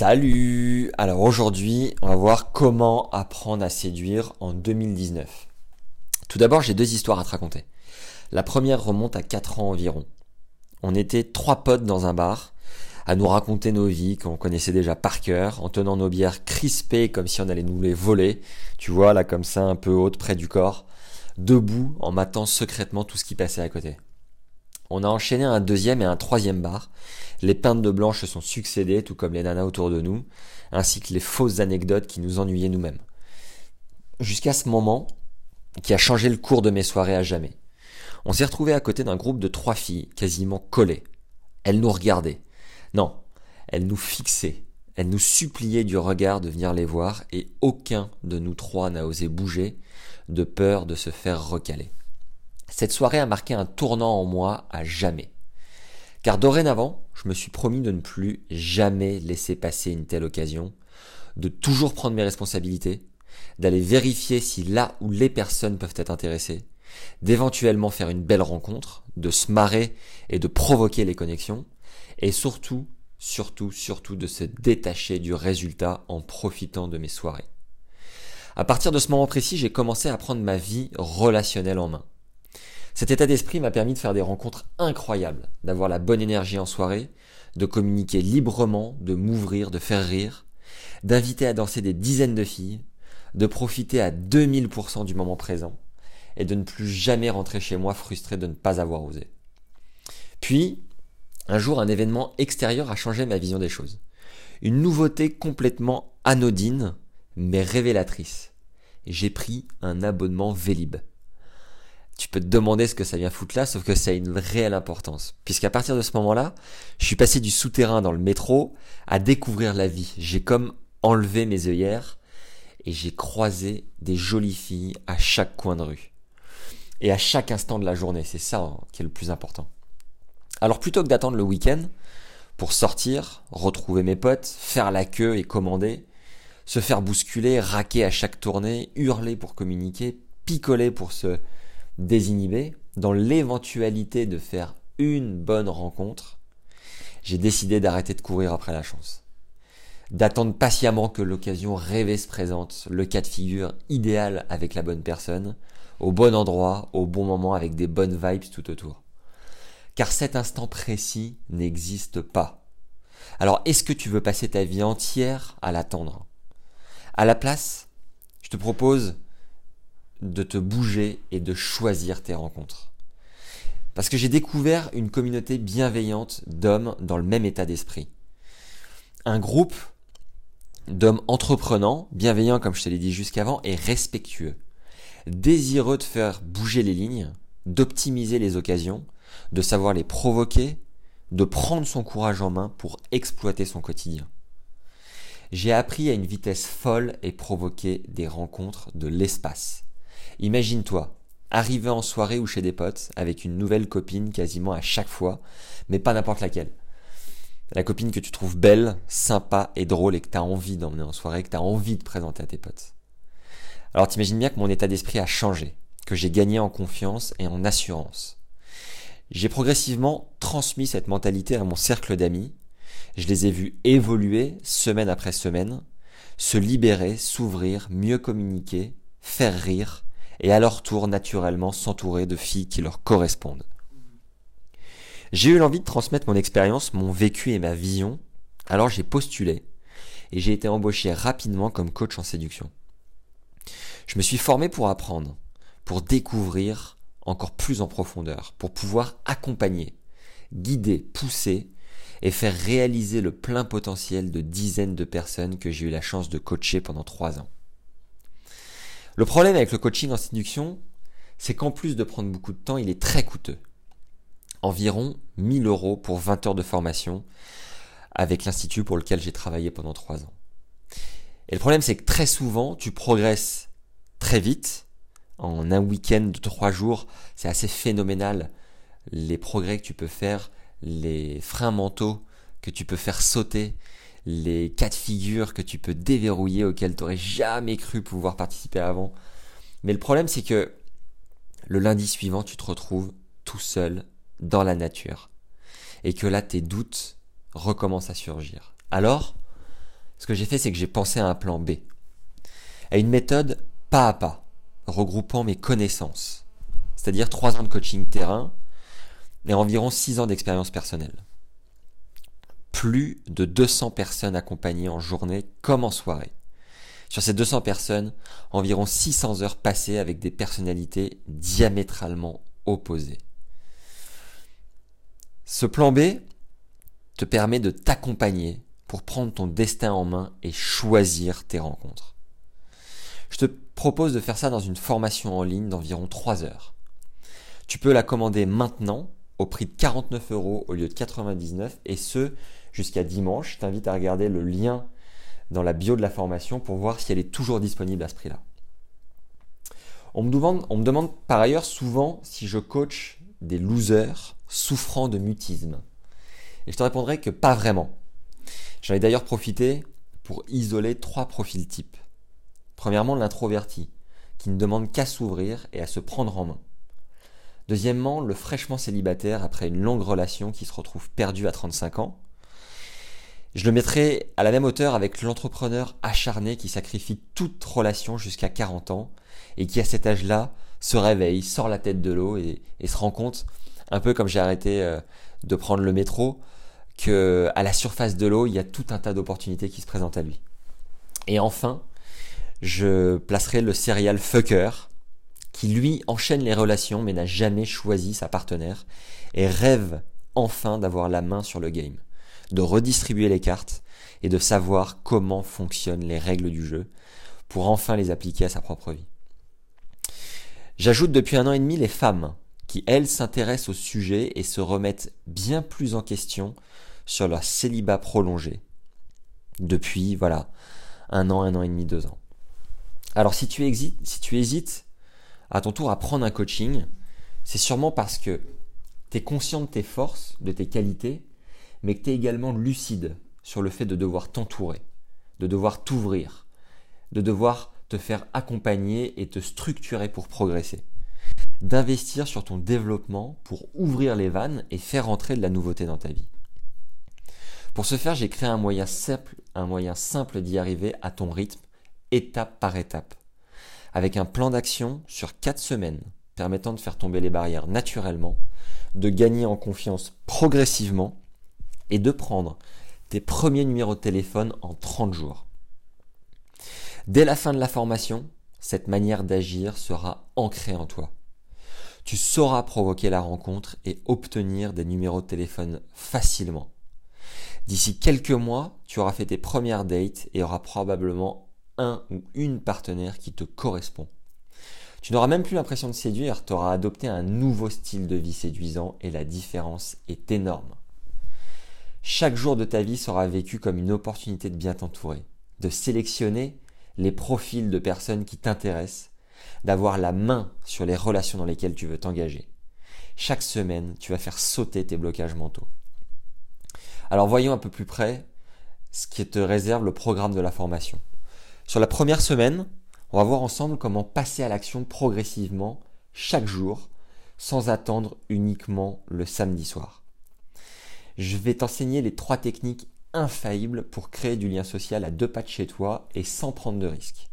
Salut Alors aujourd'hui, on va voir comment apprendre à séduire en 2019. Tout d'abord, j'ai deux histoires à te raconter. La première remonte à 4 ans environ. On était trois potes dans un bar, à nous raconter nos vies qu'on connaissait déjà par cœur, en tenant nos bières crispées comme si on allait nous les voler, tu vois, là comme ça, un peu haute près du corps, debout en matant secrètement tout ce qui passait à côté. On a enchaîné un deuxième et un troisième bar. Les peintes de blanche se sont succédées, tout comme les nanas autour de nous, ainsi que les fausses anecdotes qui nous ennuyaient nous-mêmes. Jusqu'à ce moment, qui a changé le cours de mes soirées à jamais. On s'est retrouvé à côté d'un groupe de trois filles, quasiment collées. Elles nous regardaient. Non, elles nous fixaient. Elles nous suppliaient du regard de venir les voir, et aucun de nous trois n'a osé bouger, de peur de se faire recaler. Cette soirée a marqué un tournant en moi à jamais. Car dorénavant, je me suis promis de ne plus jamais laisser passer une telle occasion, de toujours prendre mes responsabilités, d'aller vérifier si là où les personnes peuvent être intéressées, d'éventuellement faire une belle rencontre, de se marrer et de provoquer les connexions, et surtout, surtout, surtout de se détacher du résultat en profitant de mes soirées. À partir de ce moment précis, j'ai commencé à prendre ma vie relationnelle en main. Cet état d'esprit m'a permis de faire des rencontres incroyables, d'avoir la bonne énergie en soirée, de communiquer librement, de m'ouvrir, de faire rire, d'inviter à danser des dizaines de filles, de profiter à 2000% du moment présent, et de ne plus jamais rentrer chez moi frustré de ne pas avoir osé. Puis, un jour, un événement extérieur a changé ma vision des choses. Une nouveauté complètement anodine, mais révélatrice. J'ai pris un abonnement Vélib tu peux te demander ce que ça vient foutre là, sauf que ça a une réelle importance. Puisqu'à partir de ce moment-là, je suis passé du souterrain dans le métro à découvrir la vie. J'ai comme enlevé mes œillères et j'ai croisé des jolies filles à chaque coin de rue. Et à chaque instant de la journée, c'est ça hein, qui est le plus important. Alors plutôt que d'attendre le week-end pour sortir, retrouver mes potes, faire la queue et commander, se faire bousculer, raquer à chaque tournée, hurler pour communiquer, picoler pour se désinhibé, dans l'éventualité de faire une bonne rencontre, j'ai décidé d'arrêter de courir après la chance. D'attendre patiemment que l'occasion rêvée se présente, le cas de figure idéal avec la bonne personne, au bon endroit, au bon moment avec des bonnes vibes tout autour. Car cet instant précis n'existe pas. Alors est-ce que tu veux passer ta vie entière à l'attendre? À la place, je te propose de te bouger et de choisir tes rencontres. Parce que j'ai découvert une communauté bienveillante d'hommes dans le même état d'esprit. Un groupe d'hommes entreprenants, bienveillants comme je te l'ai dit jusqu'avant, et respectueux. Désireux de faire bouger les lignes, d'optimiser les occasions, de savoir les provoquer, de prendre son courage en main pour exploiter son quotidien. J'ai appris à une vitesse folle et provoquer des rencontres de l'espace. Imagine-toi, arriver en soirée ou chez des potes avec une nouvelle copine quasiment à chaque fois, mais pas n'importe laquelle. La copine que tu trouves belle, sympa et drôle et que tu as envie d'emmener en soirée, que tu as envie de présenter à tes potes. Alors t'imagines bien que mon état d'esprit a changé, que j'ai gagné en confiance et en assurance. J'ai progressivement transmis cette mentalité à mon cercle d'amis. Je les ai vus évoluer semaine après semaine, se libérer, s'ouvrir, mieux communiquer, faire rire, et à leur tour naturellement s'entourer de filles qui leur correspondent. J'ai eu l'envie de transmettre mon expérience, mon vécu et ma vision, alors j'ai postulé et j'ai été embauché rapidement comme coach en séduction. Je me suis formé pour apprendre, pour découvrir encore plus en profondeur, pour pouvoir accompagner, guider, pousser et faire réaliser le plein potentiel de dizaines de personnes que j'ai eu la chance de coacher pendant trois ans. Le problème avec le coaching en séduction, c'est qu'en plus de prendre beaucoup de temps, il est très coûteux. Environ 1000 euros pour 20 heures de formation avec l'institut pour lequel j'ai travaillé pendant 3 ans. Et le problème, c'est que très souvent, tu progresses très vite. En un week-end de 3 jours, c'est assez phénoménal les progrès que tu peux faire, les freins mentaux que tu peux faire sauter, les cas de figure que tu peux déverrouiller auxquels tu n'aurais jamais cru pouvoir participer avant. Mais le problème, c'est que le lundi suivant, tu te retrouves tout seul dans la nature. Et que là, tes doutes recommencent à surgir. Alors, ce que j'ai fait, c'est que j'ai pensé à un plan B, à une méthode pas à pas, regroupant mes connaissances, c'est-à-dire trois ans de coaching terrain et environ six ans d'expérience personnelle. Plus de 200 personnes accompagnées en journée comme en soirée. Sur ces 200 personnes, environ 600 heures passées avec des personnalités diamétralement opposées. Ce plan B te permet de t'accompagner pour prendre ton destin en main et choisir tes rencontres. Je te propose de faire ça dans une formation en ligne d'environ 3 heures. Tu peux la commander maintenant au prix de 49 euros au lieu de 99 et ce jusqu'à dimanche. Je t'invite à regarder le lien dans la bio de la formation pour voir si elle est toujours disponible à ce prix-là. On me, demande, par ailleurs souvent si je coach des losers souffrant de mutisme. Et je te répondrai que pas vraiment. J'en ai d'ailleurs profité pour isoler trois profils types. Premièrement, l'introverti, qui ne demande qu'à s'ouvrir et à se prendre en main. Deuxièmement, le fraîchement célibataire après une longue relation qui se retrouve perdu à 35 ans. Je le mettrai à la même hauteur avec l'entrepreneur acharné qui sacrifie toute relation jusqu'à 40 ans et qui à cet âge-là se réveille, sort la tête de l'eau et, se rend compte, un peu comme j'ai arrêté euh, de prendre le métro, que à la surface de l'eau, il y a tout un tas d'opportunités qui se présentent à lui. Et enfin, je placerai le serial fucker qui lui enchaîne les relations mais n'a jamais choisi sa partenaire et rêve enfin d'avoir la main sur le game de redistribuer les cartes et de savoir comment fonctionnent les règles du jeu pour enfin les appliquer à sa propre vie. J'ajoute depuis un an et demi les femmes qui, elles, s'intéressent au sujet et se remettent bien plus en question sur leur célibat prolongé. Depuis, voilà, un an, un an et demi, deux ans. Alors si tu, hésites, si tu hésites à ton tour à prendre un coaching, c'est sûrement parce que tu es conscient de tes forces, de tes qualités, mais que tu es également lucide sur le fait de devoir t'entourer, de devoir t'ouvrir, de devoir te faire accompagner et te structurer pour progresser, d'investir sur ton développement pour ouvrir les vannes et faire entrer de la nouveauté dans ta vie. Pour ce faire, j'ai créé un moyen simple, un moyen simple d'y arriver à ton rythme, étape par étape, avec un plan d'action sur 4 semaines permettant de faire tomber les barrières naturellement, de gagner en confiance progressivement et de prendre tes premiers numéros de téléphone en 30 jours. Dès la fin de la formation, cette manière d'agir sera ancrée en toi. Tu sauras provoquer la rencontre et obtenir des numéros de téléphone facilement. D'ici quelques mois, tu auras fait tes premières dates et auras probablement un ou une partenaire qui te correspond. Tu n'auras même plus l'impression de séduire, tu auras adopté un nouveau style de vie séduisant et la différence est énorme. Chaque jour de ta vie sera vécu comme une opportunité de bien t'entourer, de sélectionner les profils de personnes qui t'intéressent, d'avoir la main sur les relations dans lesquelles tu veux t'engager. Chaque semaine, tu vas faire sauter tes blocages mentaux. Alors voyons un peu plus près ce qui te réserve le programme de la formation. Sur la première semaine, on va voir ensemble comment passer à l'action progressivement chaque jour sans attendre uniquement le samedi soir je vais t'enseigner les trois techniques infaillibles pour créer du lien social à deux pas de chez toi et sans prendre de risques.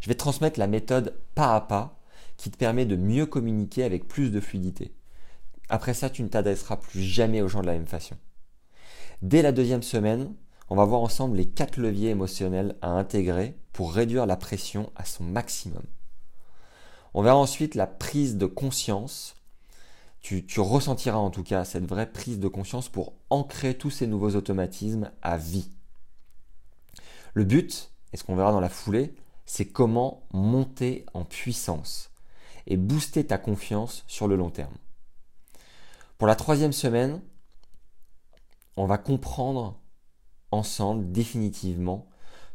Je vais te transmettre la méthode pas à pas qui te permet de mieux communiquer avec plus de fluidité. Après ça, tu ne t'adresseras plus jamais aux gens de la même façon. Dès la deuxième semaine, on va voir ensemble les quatre leviers émotionnels à intégrer pour réduire la pression à son maximum. On verra ensuite la prise de conscience tu, ressentiras en tout cas cette vraie prise de conscience pour ancrer tous ces nouveaux automatismes à vie. Le but, et ce qu'on verra dans la foulée, c'est comment monter en puissance et booster ta confiance sur le long terme. Pour la troisième semaine, on va comprendre ensemble définitivement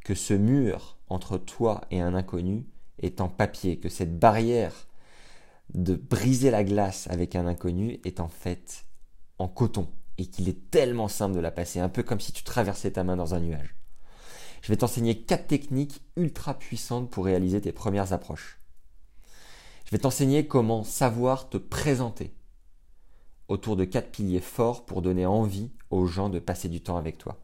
que ce mur entre toi et un inconnu est en papier, que cette barrière de briser la glace avec un inconnu est en fait en coton et qu'il est tellement simple de la passer, un peu comme si tu traversais ta main dans un nuage. Je vais t'enseigner quatre techniques ultra puissantes pour réaliser tes premières approches. Je vais t'enseigner comment savoir te présenter autour de quatre piliers forts pour donner envie aux gens de passer du temps avec toi.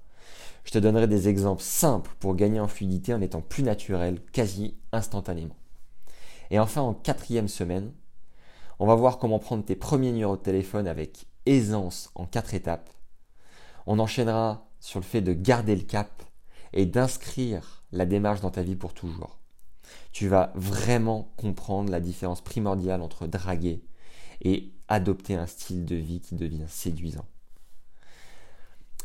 Je te donnerai des exemples simples pour gagner en fluidité en étant plus naturel quasi instantanément. Et enfin, en quatrième semaine, on va voir comment prendre tes premiers numéros de téléphone avec aisance en quatre étapes. On enchaînera sur le fait de garder le cap et d'inscrire la démarche dans ta vie pour toujours. Tu vas vraiment comprendre la différence primordiale entre draguer et adopter un style de vie qui devient séduisant.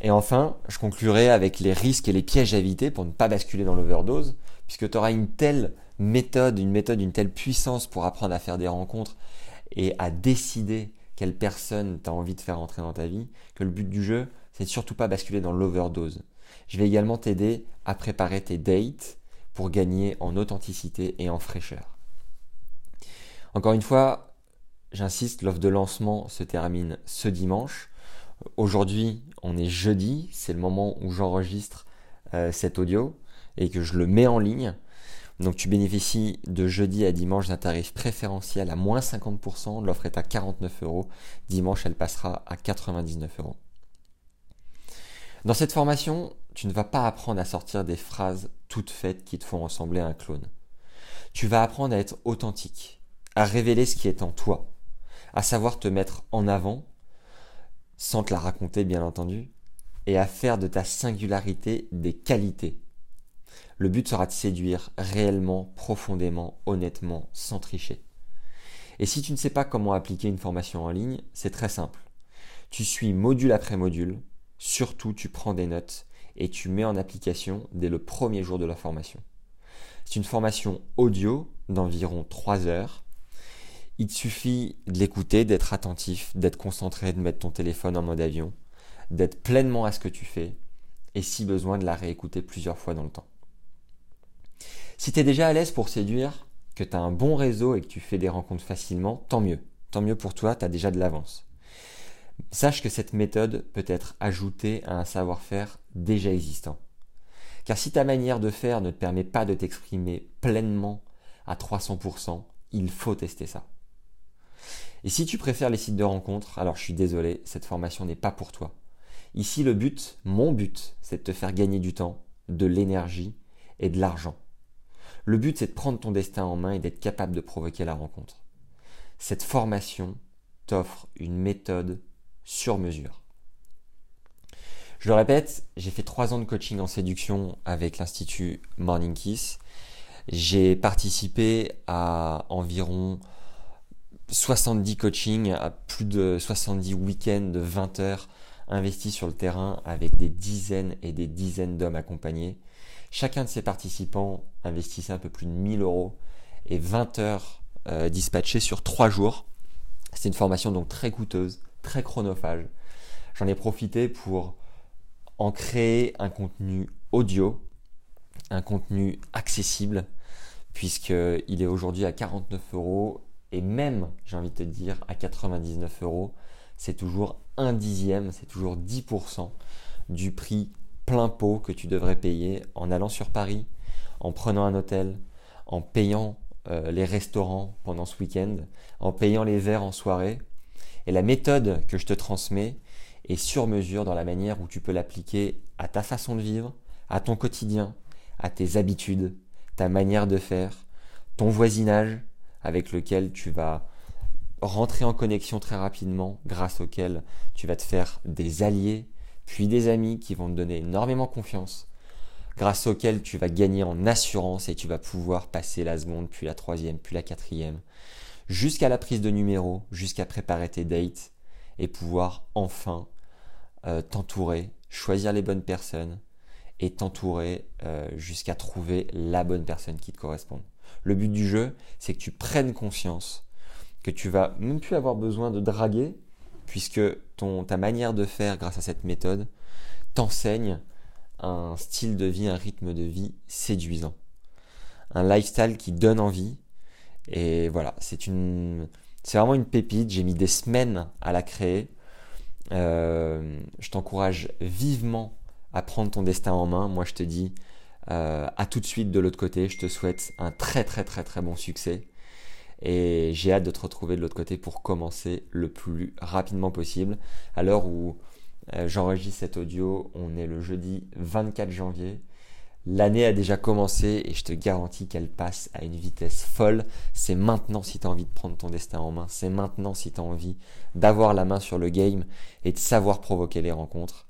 Et enfin, je conclurai avec les risques et les pièges à éviter pour ne pas basculer dans l'overdose, puisque tu auras une telle méthode, une méthode, une telle puissance pour apprendre à faire des rencontres et à décider quelle personne tu as envie de faire entrer dans ta vie, que le but du jeu, c'est surtout pas basculer dans l'overdose. Je vais également t'aider à préparer tes dates pour gagner en authenticité et en fraîcheur. Encore une fois, j'insiste, l'offre de lancement se termine ce dimanche. Aujourd'hui, on est jeudi, c'est le moment où j'enregistre euh, cet audio et que je le mets en ligne. Donc tu bénéficies de jeudi à dimanche d'un tarif préférentiel à moins 50%. L'offre est à 49 euros. Dimanche, elle passera à 99 euros. Dans cette formation, tu ne vas pas apprendre à sortir des phrases toutes faites qui te font ressembler à un clone. Tu vas apprendre à être authentique, à révéler ce qui est en toi, à savoir te mettre en avant sans te la raconter bien entendu, et à faire de ta singularité des qualités. Le but sera de séduire réellement, profondément, honnêtement, sans tricher. Et si tu ne sais pas comment appliquer une formation en ligne, c'est très simple. Tu suis module après module, surtout tu prends des notes et tu mets en application dès le premier jour de la formation. C'est une formation audio d'environ 3 heures il te suffit de l'écouter, d'être attentif, d'être concentré, de mettre ton téléphone en mode avion, d'être pleinement à ce que tu fais, et si besoin de la réécouter plusieurs fois dans le temps. Si tu es déjà à l'aise pour séduire, que tu as un bon réseau et que tu fais des rencontres facilement, tant mieux. Tant mieux pour toi, tu as déjà de l'avance. Sache que cette méthode peut être ajoutée à un savoir-faire déjà existant. Car si ta manière de faire ne te permet pas de t'exprimer pleinement à 300%, il faut tester ça. Et si tu préfères les sites de rencontres, alors je suis désolé, cette formation n'est pas pour toi. Ici, le but, mon but, c'est de te faire gagner du temps, de l'énergie et de l'argent. Le but, c'est de prendre ton destin en main et d'être capable de provoquer la rencontre. Cette formation t'offre une méthode sur mesure. Je le répète, j'ai fait trois ans de coaching en séduction avec l'Institut Morning Kiss. J'ai participé à environ 70 coachings, à plus de 70 week-ends de 20 heures investis sur le terrain avec des dizaines et des dizaines d'hommes accompagnés. Chacun de ces participants investissait un peu plus de 1000 euros et 20 heures euh, dispatchées sur 3 jours. C'est une formation donc très coûteuse, très chronophage. J'en ai profité pour en créer un contenu audio, un contenu accessible, puisqu'il est aujourd'hui à 49 euros et même, j'ai envie de te dire, à 99 euros, c'est toujours un dixième, c'est toujours 10% du prix plein pot que tu devrais payer en allant sur Paris, en prenant un hôtel, en payant euh, les restaurants pendant ce week-end, en payant les verres en soirée. Et la méthode que je te transmets est sur mesure dans la manière où tu peux l'appliquer à ta façon de vivre, à ton quotidien, à tes habitudes, ta manière de faire, ton voisinage, avec lequel tu vas rentrer en connexion très rapidement, grâce auquel tu vas te faire des alliés, puis des amis qui vont te donner énormément confiance, grâce auquel tu vas gagner en assurance et tu vas pouvoir passer la seconde, puis la troisième, puis la quatrième, jusqu'à la prise de numéro, jusqu'à préparer tes dates et pouvoir enfin euh, t'entourer, choisir les bonnes personnes et t'entourer euh, jusqu'à trouver la bonne personne qui te corresponde. Le but du jeu, c'est que tu prennes conscience que tu vas même plus avoir besoin de draguer, puisque ton, ta manière de faire grâce à cette méthode t'enseigne un style de vie, un rythme de vie séduisant. Un lifestyle qui donne envie. Et voilà, c'est une, c'est vraiment une pépite. J'ai mis des semaines à la créer. Euh, je t'encourage vivement à prendre ton destin en main. Moi, je te dis, euh, à tout de suite de l'autre côté. Je te souhaite un très très très très bon succès. Et j'ai hâte de te retrouver de l'autre côté pour commencer le plus rapidement possible. À l'heure où Euh, j'enregistre cet audio, on est le jeudi 24 janvier. L'année a déjà commencé et je te garantis qu'elle passe à une vitesse folle. C'est maintenant si tu as envie de prendre ton destin en main. C'est maintenant si tu as envie d'avoir la main sur le game et de savoir provoquer les rencontres.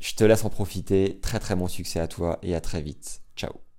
Je te laisse en profiter. Très très bon succès à toi et à très vite. Ciao